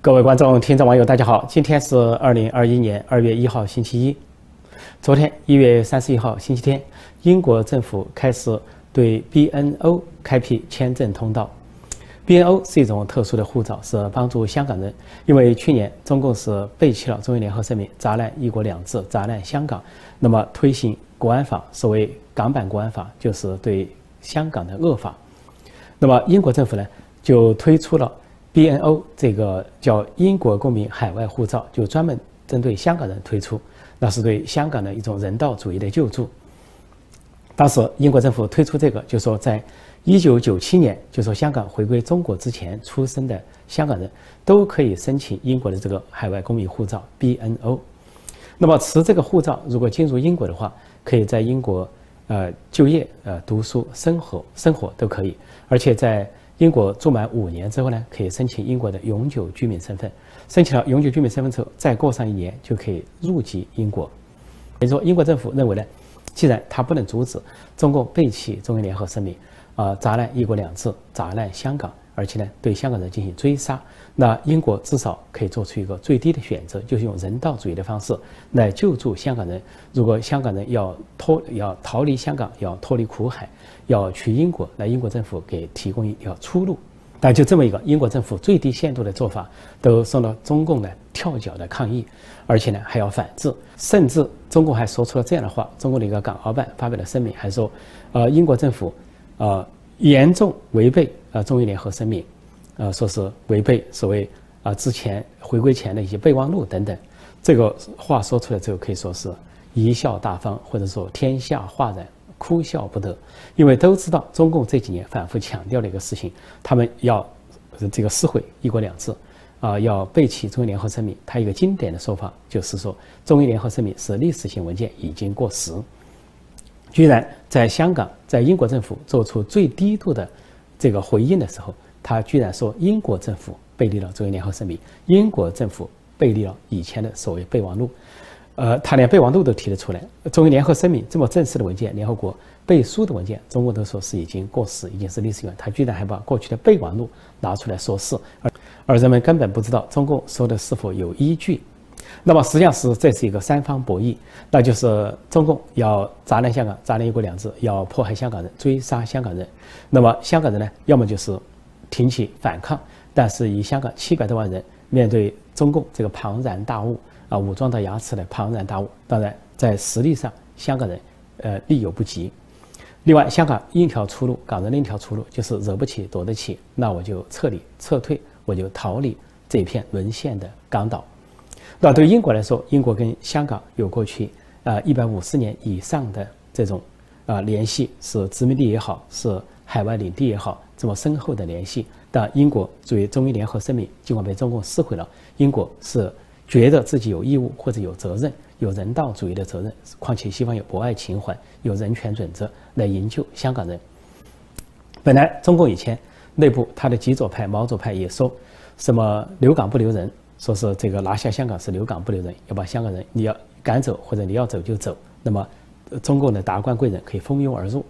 各位观众、听众、网友，大家好！今天是二零二一年二月一号，星期一。昨天一月三十一号，星期天，英国政府开始对 BNO 开辟签证通道。BNO 是一种特殊的护照，是帮助香港人。因为去年中共是背弃了中英联合声明，砸烂“一国两制”，砸烂香港，那么推行国安法，所谓港版国安法，就是对香港的恶法。那么英国政府呢，就推出了。BNO 这个叫英国公民海外护照，就专门针对香港人推出，那是对香港的一种人道主义的救助。当时英国政府推出这个，就说在一九九七年，就说香港回归中国之前出生的香港人都可以申请英国的这个海外公民护照 BNO。那么持这个护照，如果进入英国的话，可以在英国呃就业、呃读书、生活、生活都可以，而且在。英国住满五年之后呢，可以申请英国的永久居民身份。申请了永久居民身份之后，再过上一年就可以入籍英国。也就是说，英国政府认为呢，既然他不能阻止中共背弃中英联合声明，啊，砸烂一国两制，砸烂香港，而且呢，对香港人进行追杀，那英国至少可以做出一个最低的选择，就是用人道主义的方式来救助香港人。如果香港人要脱要逃离香港，要脱离苦海。要去英国，那英国政府给提供一条出路，但就这么一个英国政府最低限度的做法，都受到中共的跳脚的抗议，而且呢还要反制，甚至中共还说出了这样的话：，中国的一个港澳办发表了声明，还说，呃，英国政府，呃，严重违背啊中英联合声明，呃，说是违背所谓啊之前回归前的一些备忘录等等，这个话说出来之后，可以说是贻笑大方，或者说天下哗然。哭笑不得，因为都知道中共这几年反复强调的一个事情，他们要这个撕毁“一国两制”，啊，要背弃中英联合声明。他一个经典的说法就是说，中英联合声明是历史性文件，已经过时。居然在香港，在英国政府做出最低度的这个回应的时候，他居然说英国政府背离了中英联合声明，英国政府背离了以前的所谓备忘录。呃，他连备忘录都提得出来。中英联合声明这么正式的文件，联合国背书的文件，中国都说是已经过时，已经是历史远。他居然还把过去的备忘录拿出来说事，而而人们根本不知道中共说的是否有依据。那么实际上是这是一个三方博弈，那就是中共要砸烂香港，砸烂一国两制，要迫害香港人，追杀香港人。那么香港人呢，要么就是挺起反抗，但是以香港七百多万人面对中共这个庞然大物。啊，武装到牙齿的庞然大物，当然在实力上，香港人，呃，力有不及。另外，香港一条出路，港人另一条出路就是惹不起，躲得起，那我就撤离、撤退，我就逃离这片沦陷的港岛。那对英国来说，英国跟香港有过去啊一百五十年以上的这种啊联系，是殖民地也好，是海外领地也好，这么深厚的联系。但英国作为中英联合声明，尽管被中共撕毁了，英国是。觉得自己有义务或者有责任，有人道主义的责任。况且西方有博爱情怀，有人权准则来营救香港人。本来中共以前内部他的极左派、毛左派也说什么留港不留人，说是这个拿下香港是留港不留人，要把香港人你要赶走或者你要走就走。那么中共的达官贵人可以蜂拥而入，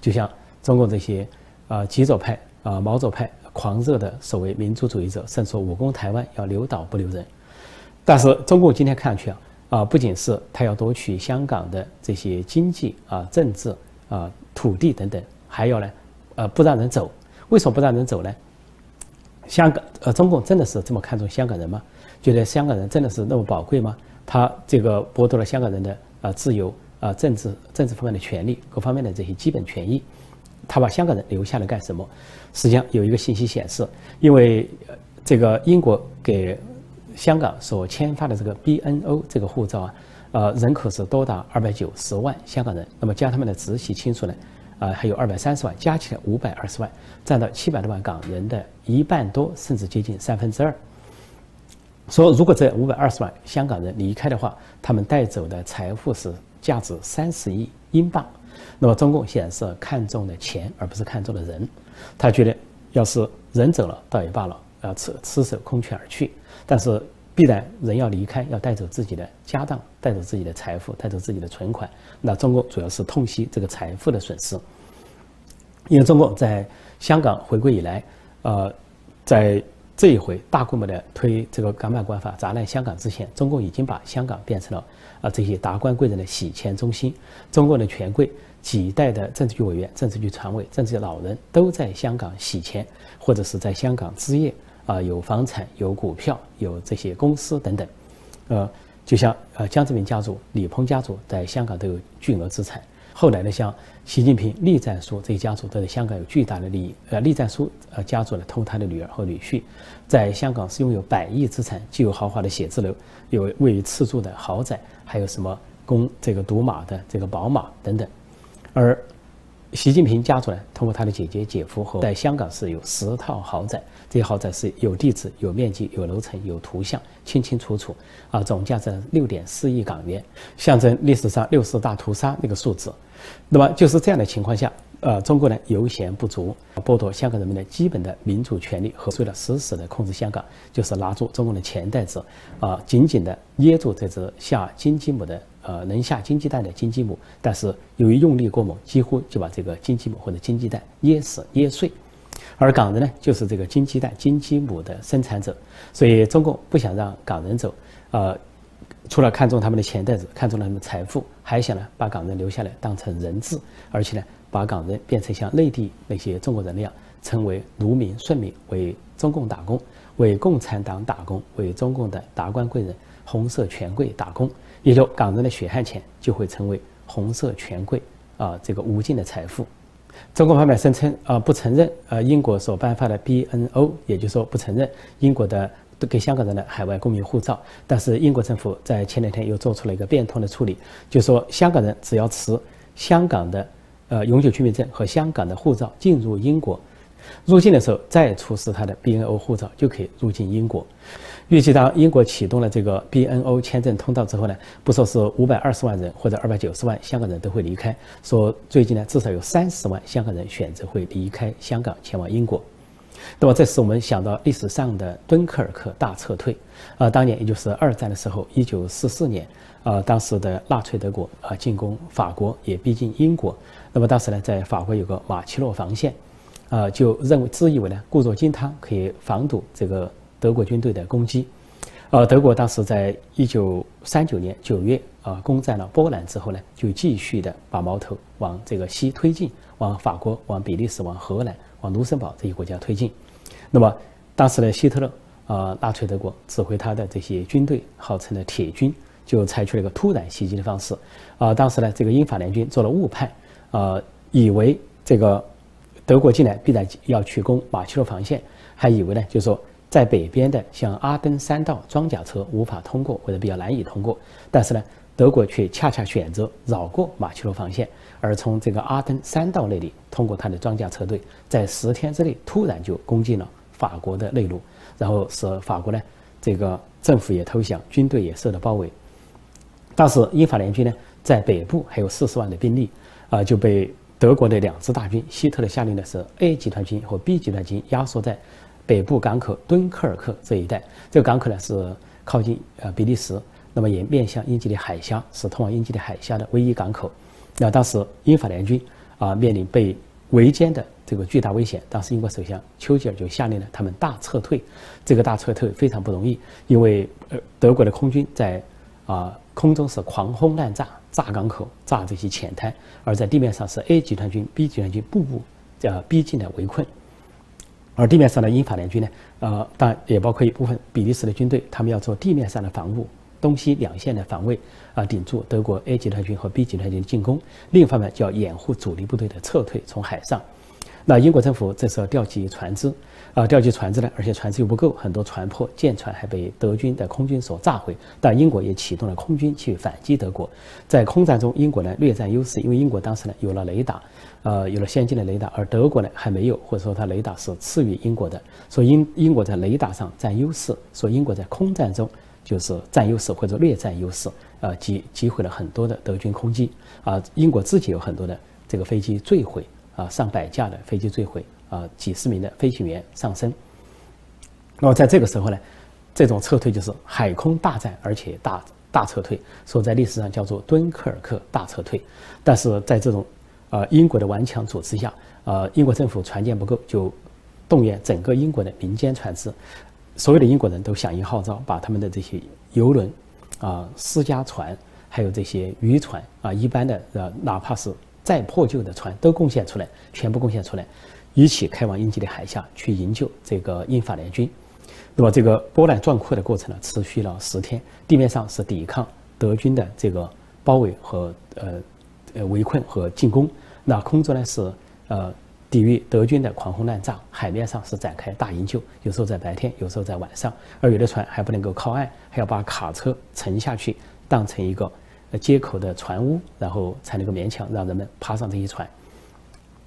就像中共这些啊极左派啊毛左派狂热的所谓民族主义者，甚至说武攻台湾要留岛不留人。但是中共今天看去啊，啊，不仅是他要夺取香港的这些经济啊、政治啊、土地等等，还要呢，呃，不让人走。为什么不让人走呢？香港，呃，中共真的是这么看重香港人吗？觉得香港人真的是那么宝贵吗？他这个剥夺了香港人的啊自由啊、政治、政治方面的权利，各方面的这些基本权益，他把香港人留下来干什么？实际上有一个信息显示，因为这个英国给。香港所签发的这个 BNO 这个护照啊，呃，人口是多达二百九十万香港人，那么加他们的直系亲属呢，啊，还有二百三十万，加起来五百二十万，占到七百多万港人的一半多，甚至接近三分之二。说如果这五百二十万香港人离开的话，他们带走的财富是价值三十亿英镑。那么中共显然是看中的钱，而不是看中的人。他觉得要是人走了倒也罢了，要赤赤手空拳而去。但是必然人要离开，要带走自己的家当，带走自己的财富，带走自己的存款。那中国主要是痛惜这个财富的损失，因为中国在香港回归以来，呃，在这一回大规模的推这个港版国安法砸烂香港之前，中共已经把香港变成了啊这些达官贵人的洗钱中心。中国的权贵几代的政治局委员、政治局常委、政治局老人都在香港洗钱，或者是在香港置业啊，有房产、有股票、有这些公司等等。呃，就像呃江泽民家族、李鹏家族在香港都有巨额资产。后来呢，像习近平、栗战书这些家族都在香港有巨大的利益。呃，栗战书呃家族呢，通他的女儿和女婿，在香港是拥有百亿资产，既有豪华的写字楼，有位于赤柱的豪宅，还有什么供这个赌马的这个宝马等等。而习近平家族呢，通过他的姐姐、姐夫和在香港是有十套豪宅，这些豪宅是有地址、有面积、有楼层、有图像，清清楚楚。啊，总价值六点四亿港元，象征历史上六十大屠杀那个数字。那么就是这样的情况下，呃，中国呢油钱不足，剥夺香港人民的基本的民主权利，和为了死死的控制香港，就是拿住中共的钱袋子，啊，紧紧的捏住这只下金鸡母的，呃，能下金鸡蛋的金鸡母，但是由于用力过猛，几乎就把这个金鸡母或者金鸡蛋捏死捏碎。而港人呢，就是这个金鸡蛋、金鸡母的生产者，所以中共不想让港人走，呃。除了看中他们的钱袋子，看中了他们财富，还想呢把港人留下来当成人质，而且呢把港人变成像内地那些中国人那样，成为奴民、顺民，为中共打工，为共产党打工，为中共的达官贵人、红色权贵打工。也就港人的血汗钱就会成为红色权贵啊这个无尽的财富。中国方面声称啊不承认呃英国所颁发的 BNO，也就是说不承认英国的。给香港人的海外公民护照，但是英国政府在前两天又做出了一个变通的处理，就说香港人只要持香港的呃永久居民证和香港的护照进入英国，入境的时候再出示他的 BNO 护照就可以入境英国。预计当英国启动了这个 BNO 签证通道之后呢，不说是五百二十万人或者二百九十万香港人都会离开，说最近呢至少有三十万香港人选择会离开香港前往英国。那么，这使我们想到历史上的敦刻尔克大撤退，啊，当年也就是二战的时候，一九四四年，啊，当时的纳粹德国啊进攻法国，也逼近英国。那么当时呢，在法国有个马奇诺防线，啊，就认为自以为呢固若金汤可以防堵这个德国军队的攻击。呃，德国当时在一九三九年九月啊攻占了波兰之后呢，就继续的把矛头往这个西推进，往法国、往比利时、往荷兰。往卢森堡这些国家推进，那么当时的希特勒啊，纳粹德国指挥他的这些军队，号称的铁军，就采取了一个突然袭击的方式啊。当时呢，这个英法联军做了误判啊，以为这个德国进来必然要去攻马其诺防线，还以为呢，就是说在北边的像阿登山道装甲车无法通过或者比较难以通过，但是呢。德国却恰恰选择绕过马其诺防线，而从这个阿登山道那里通过他的装甲车队，在十天之内突然就攻进了法国的内陆，然后使法国呢这个政府也投降，军队也受到包围。当时英法联军呢在北部还有四十万的兵力，啊就被德国的两支大军，希特勒下令的是 A 集团军和 B 集团军压缩在北部港口敦刻尔克这一带。这个港口呢是靠近呃比利时。那么也面向英吉利海峡，是通往英吉利海峡的唯一港口。那当时英法联军啊面临被围歼的这个巨大危险，当时英国首相丘吉尔就下令了他们大撤退。这个大撤退非常不容易，因为呃德国的空军在啊空中是狂轰滥炸，炸港口、炸这些浅滩，而在地面上是 A 集团军、B 集团军步步呃逼近的围困。而地面上的英法联军呢，呃当然也包括一部分比利时的军队，他们要做地面上的防务。东西两线的防卫啊，顶住德国 A 集团军和 B 集团军的进攻；另一方面，就要掩护主力部队的撤退，从海上。那英国政府这时候调集船只，啊，调集船只呢，而且船只又不够，很多船破，舰船还被德军的空军所炸毁。但英国也启动了空军去反击德国。在空战中，英国呢略占优势，因为英国当时呢有了雷达，呃，有了先进的雷达，而德国呢还没有，或者说它雷达是次于英国的，所以英英国在雷达上占优势，所以英国在空战中。就是占优势或者略占优势，啊，击击毁了很多的德军空机，啊，英国自己有很多的这个飞机坠毁，啊，上百架的飞机坠毁，啊，几十名的飞行员丧生。那么在这个时候呢，这种撤退就是海空大战，而且大大撤退，所以在历史上叫做敦刻尔克大撤退。但是在这种，呃，英国的顽强组织下，呃，英国政府船舰不够，就动员整个英国的民间船只，所有的英国人都响应号召，把他们的这些游轮、啊私家船，还有这些渔船啊，一般的呃，哪怕是再破旧的船都贡献出来，全部贡献出来，一起开往英吉利海峡去营救这个英法联军。那么这个波澜壮阔的过程呢，持续了十天，地面上是抵抗德军的这个包围和呃呃围困和进攻，那空中呢是呃。抵御德军的狂轰滥炸，海面上是展开大营救，有时候在白天，有时候在晚上，而有的船还不能够靠岸，还要把卡车沉下去，当成一个接口的船坞，然后才能够勉强让人们爬上这些船。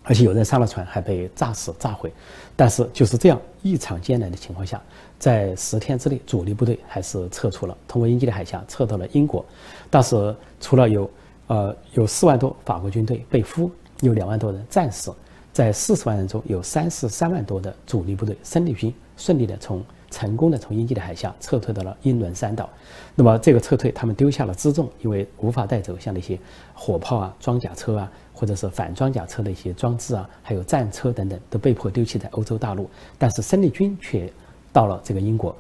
而且有人上了船还被炸死、炸毁。但是就是这样异常艰难的情况下，在十天之内，主力部队还是撤出了，通过英吉利海峡撤到了英国。当时除了有呃有四万多法国军队被俘，有两万多人战死。在四十万人中，有三十三万多的主力部队生力军顺利的从成功的从英吉利海峡撤退到了英伦三岛。那么这个撤退，他们丢下了辎重，因为无法带走像那些火炮啊、装甲车啊，或者是反装甲车的一些装置啊，还有战车等等，都被迫丢弃在欧洲大陆。但是生力军却到了这个英国，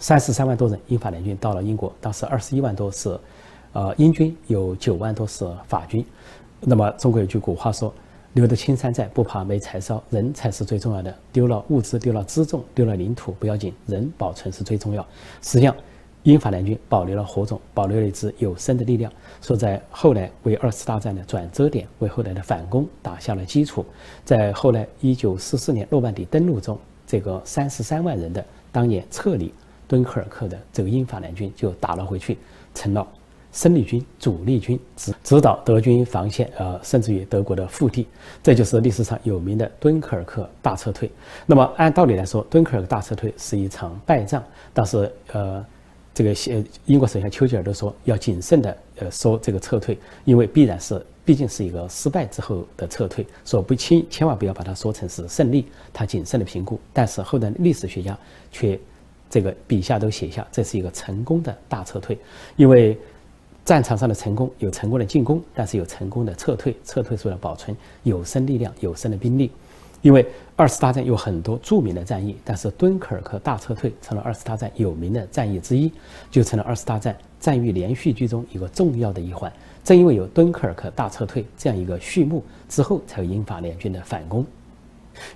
三十三万多人，英法联军到了英国，当时二十一万多是，呃，英军有九万多是法军。那么中国有句古话说。留得青山在，不怕没柴烧。人才是最重要的。丢了物资，丢了辎重，丢了领土不要紧，人保存是最重要。实际上，英法联军保留了火种，保留了一支有生的力量，说在后来为二次大战的转折点，为后来的反攻打下了基础。在后来一九四四年诺曼底登陆中，这个三十三万人的当年撤离敦刻尔克的这个英法联军就打了回去，成了。生力军、主力军指指导德军防线，呃，甚至于德国的腹地，这就是历史上有名的敦刻尔克大撤退。那么按道理来说，敦刻尔克大撤退是一场败仗，但是呃，这个英国首相丘吉尔都说要谨慎的呃说这个撤退，因为必然是毕竟是一个失败之后的撤退，说不轻，千万不要把它说成是胜利，他谨慎的评估。但是后来历史学家却这个笔下都写下这是一个成功的大撤退，因为。战场上的成功有成功的进攻，但是有成功的撤退。撤退是为了保存有生力量、有生的兵力。因为二次大战有很多著名的战役，但是敦刻尔克大撤退成了二次大战有名的战役之一，就成了二次大战战役连续剧中一个重要的一环。正因为有敦刻尔克大撤退这样一个序幕之后，才有英法联军的反攻，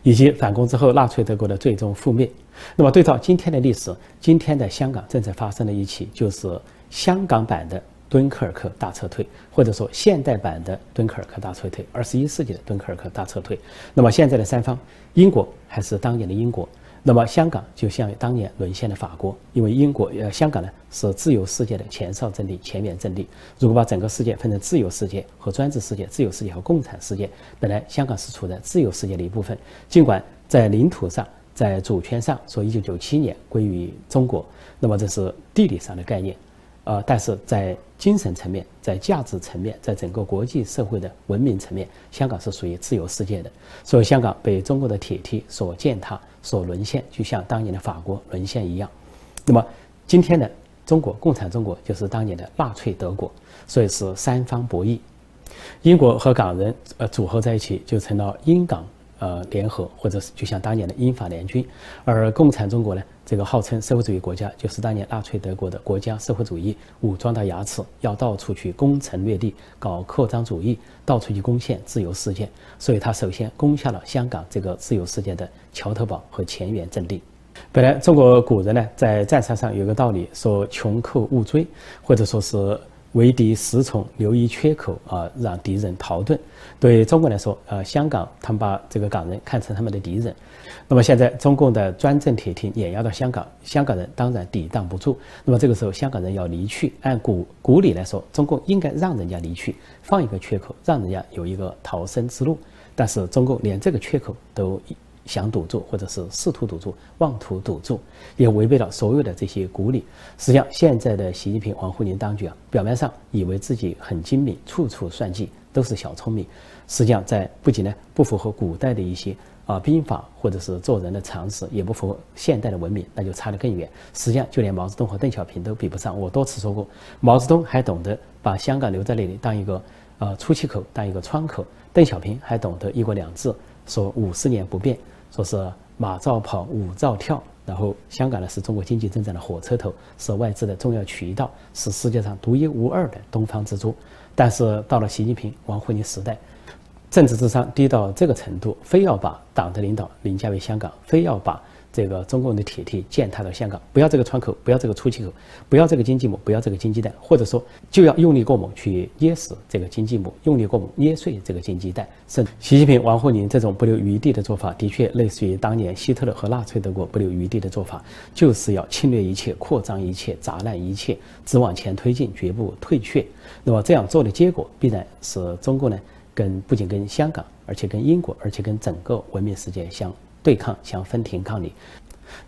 以及反攻之后纳粹德国的最终覆灭。那么对照今天的历史，今天的香港正在发生的一起就是香港版的。敦刻尔克大撤退，或者说现代版的敦刻尔克大撤退，二十一世纪的敦刻尔克大撤退。那么现在的三方，英国还是当年的英国，那么香港就像当年沦陷的法国，因为英国呃香港呢是自由世界的前哨阵地、前沿阵地。如果把整个世界分成自由世界和专制世界、自由世界和共产世界，本来香港是处在自由世界的一部分，尽管在领土上、在主权上说一九九七年归于中国，那么这是地理上的概念。呃，但是在精神层面、在价值层面、在整个国际社会的文明层面，香港是属于自由世界的。所以，香港被中国的铁蹄所践踏、所沦陷，就像当年的法国沦陷一样。那么，今天的中国共产中国就是当年的纳粹德国，所以是三方博弈。英国和港人呃组合在一起，就成了英港。呃，联合或者是就像当年的英法联军，而共产中国呢，这个号称社会主义国家，就是当年纳粹德国的国家社会主义，武装到牙齿，要到处去攻城略地，搞扩张主义，到处去攻陷自由世界。所以，他首先攻下了香港这个自由世界的桥头堡和前沿阵地。本来中国古人呢，在战场上有个道理，说穷寇勿追，或者说是。为敌十重，留一缺口啊，让敌人逃遁。对中国来说，呃，香港他们把这个港人看成他们的敌人。那么现在中共的专政铁蹄碾压到香港，香港人当然抵挡不住。那么这个时候，香港人要离去，按古古礼来说，中共应该让人家离去，放一个缺口，让人家有一个逃生之路。但是中共连这个缺口都。想堵住，或者是试图堵住，妄图堵住，也违背了所有的这些古礼。实际上，现在的习近平、王沪宁当局啊，表面上以为自己很精明，处处算计，都是小聪明。实际上，在不仅呢不符合古代的一些啊兵法，或者是做人的常识，也不符合现代的文明，那就差得更远。实际上，就连毛泽东和邓小平都比不上。我多次说过，毛泽东还懂得把香港留在那里当一个呃出气口，当一个窗口；邓小平还懂得一国两制，说五十年不变。说是马照跑，舞照跳。然后香港呢是中国经济增长的火车头，是外资的重要渠道，是世界上独一无二的东方之珠。但是到了习近平、王沪宁时代，政治智商低到这个程度，非要把党的领导凌驾于香港，非要把。这个中共的铁蹄践踏到香港，不要这个窗口，不要这个出气口，不要这个经济母，不要这个经济带，或者说就要用力过猛去捏死这个经济母，用力过猛捏碎这个经济带。甚习近平、王沪宁这种不留余地的做法，的确类似于当年希特勒和纳粹德国不留余地的做法，就是要侵略一切、扩张一切、砸烂一切，只往前推进，绝不退却。那么这样做的结果，必然是中国呢，跟不仅跟香港，而且跟英国，而且跟整个文明世界相。对抗想分庭抗礼，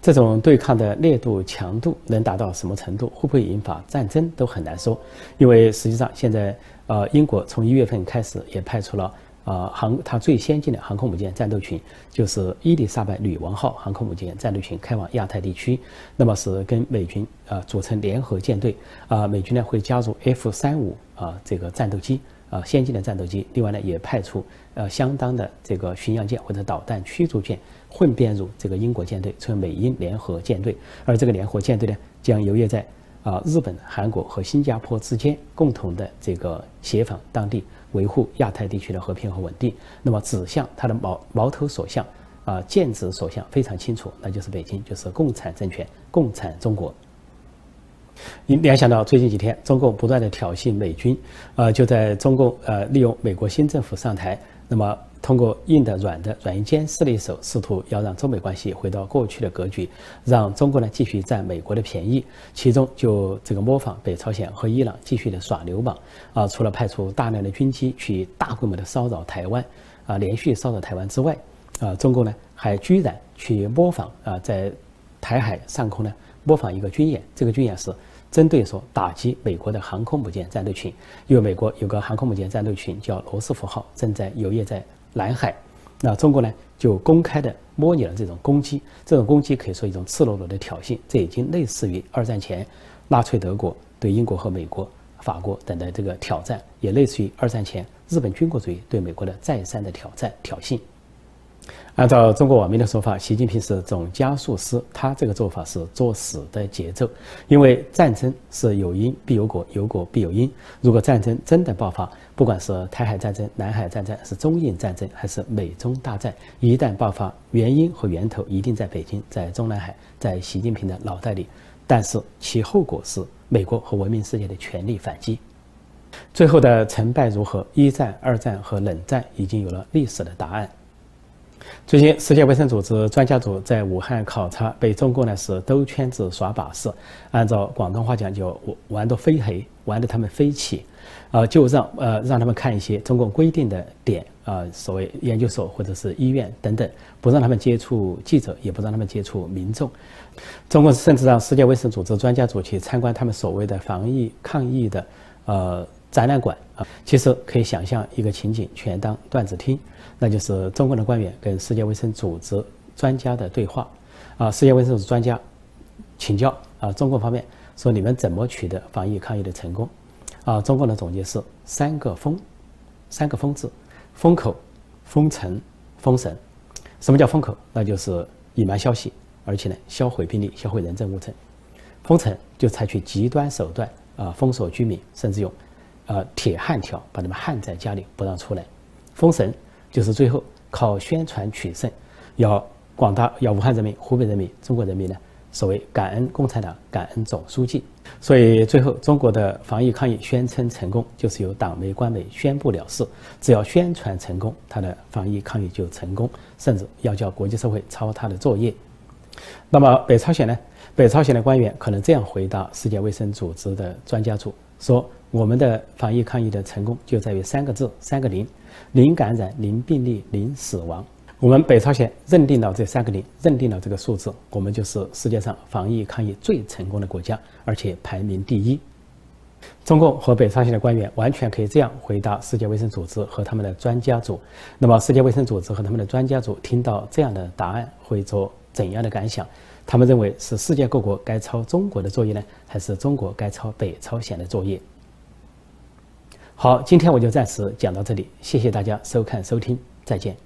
这种对抗的烈度强度能达到什么程度？会不会引发战争都很难说。因为实际上现在，呃，英国从一月份开始也派出了呃航它最先进的航空母舰战斗群，就是伊丽莎白女王号航空母舰战斗群开往亚太地区。那么是跟美军啊组成联合舰队啊，美军呢会加入 F 三五啊这个战斗机。啊，先进的战斗机，另外呢，也派出呃相当的这个巡洋舰或者导弹驱逐舰混编入这个英国舰队，成为美英联合舰队。而这个联合舰队呢，将游弋在啊日本、韩国和新加坡之间，共同的这个协防当地，维护亚太地区的和平和稳定。那么指向它的矛矛头所向啊，剑指所向非常清楚，那就是北京，就是共产政权，共产中国。你联想到最近几天，中共不断的挑衅美军，呃，就在中共呃利用美国新政府上台，那么通过硬的、软的、软硬兼施的一手，试图要让中美关系回到过去的格局，让中国呢继续占美国的便宜。其中就这个模仿北朝鲜和伊朗继续的耍流氓，啊，除了派出大量的军机去大规模的骚扰台湾，啊，连续骚扰台湾之外，啊，中共呢还居然去模仿啊，在台海上空呢。模仿一个军演，这个军演是针对说打击美国的航空母舰战斗群，因为美国有个航空母舰战斗群叫罗斯福号，正在游曳在南海，那中国呢就公开的模拟了这种攻击，这种攻击可以说一种赤裸裸的挑衅，这已经类似于二战前纳粹德国对英国和美国、法国等的这个挑战，也类似于二战前日本军国主义对美国的再三的挑战挑衅。按照中国网民的说法，习近平是总加速师，他这个做法是作死的节奏。因为战争是有因必有果，有果必有因。如果战争真的爆发，不管是台海战争、南海战争，是中印战争，还是美中大战，一旦爆发，原因和源头一定在北京，在中南海，在习近平的脑袋里。但是其后果是美国和文明世界的全力反击。最后的成败如何？一战、二战和冷战已经有了历史的答案。最近，世界卫生组织专家组在武汉考察，被中国呢是兜圈子耍把式，按照广东话讲就玩得飞黑，玩得他们飞起，啊，就让呃让他们看一些中共规定的点啊，所谓研究所或者是医院等等，不让他们接触记者，也不让他们接触民众。中国甚至让世界卫生组织专家组去参观他们所谓的防疫抗疫的呃展览馆啊，其实可以想象一个情景，全当段子听。那就是中共的官员跟世界卫生组织专家的对话，啊，世界卫生组织专家请教啊，中国方面说你们怎么取得防疫抗疫的成功？啊，中国的总结是三个封，三个封字：封口、封城、封神。什么叫封口？那就是隐瞒消息，而且呢销毁病例、销毁人证物证。封城就采取极端手段啊，封锁居民，甚至用呃铁焊条把他们焊在家里不让出来。封神。就是最后靠宣传取胜，要广大要武汉人民、湖北人民、中国人民呢，所谓感恩共产党、感恩总书记。所以最后中国的防疫抗疫宣称成功，就是由党媒、官媒宣布了事。只要宣传成功，他的防疫抗疫就成功，甚至要叫国际社会抄他的作业。那么北朝鲜呢？北朝鲜的官员可能这样回答世界卫生组织的专家组说：“我们的防疫抗疫的成功就在于三个字，三个零。”零感染、零病例、零死亡。我们北朝鲜认定了这三个零，认定了这个数字，我们就是世界上防疫抗疫最成功的国家，而且排名第一。中共和北朝鲜的官员完全可以这样回答世界卫生组织和他们的专家组。那么，世界卫生组织和他们的专家组听到这样的答案会做怎样的感想？他们认为是世界各国该抄中国的作业呢，还是中国该抄北朝鲜的作业？好，今天我就暂时讲到这里，谢谢大家收看收听，再见。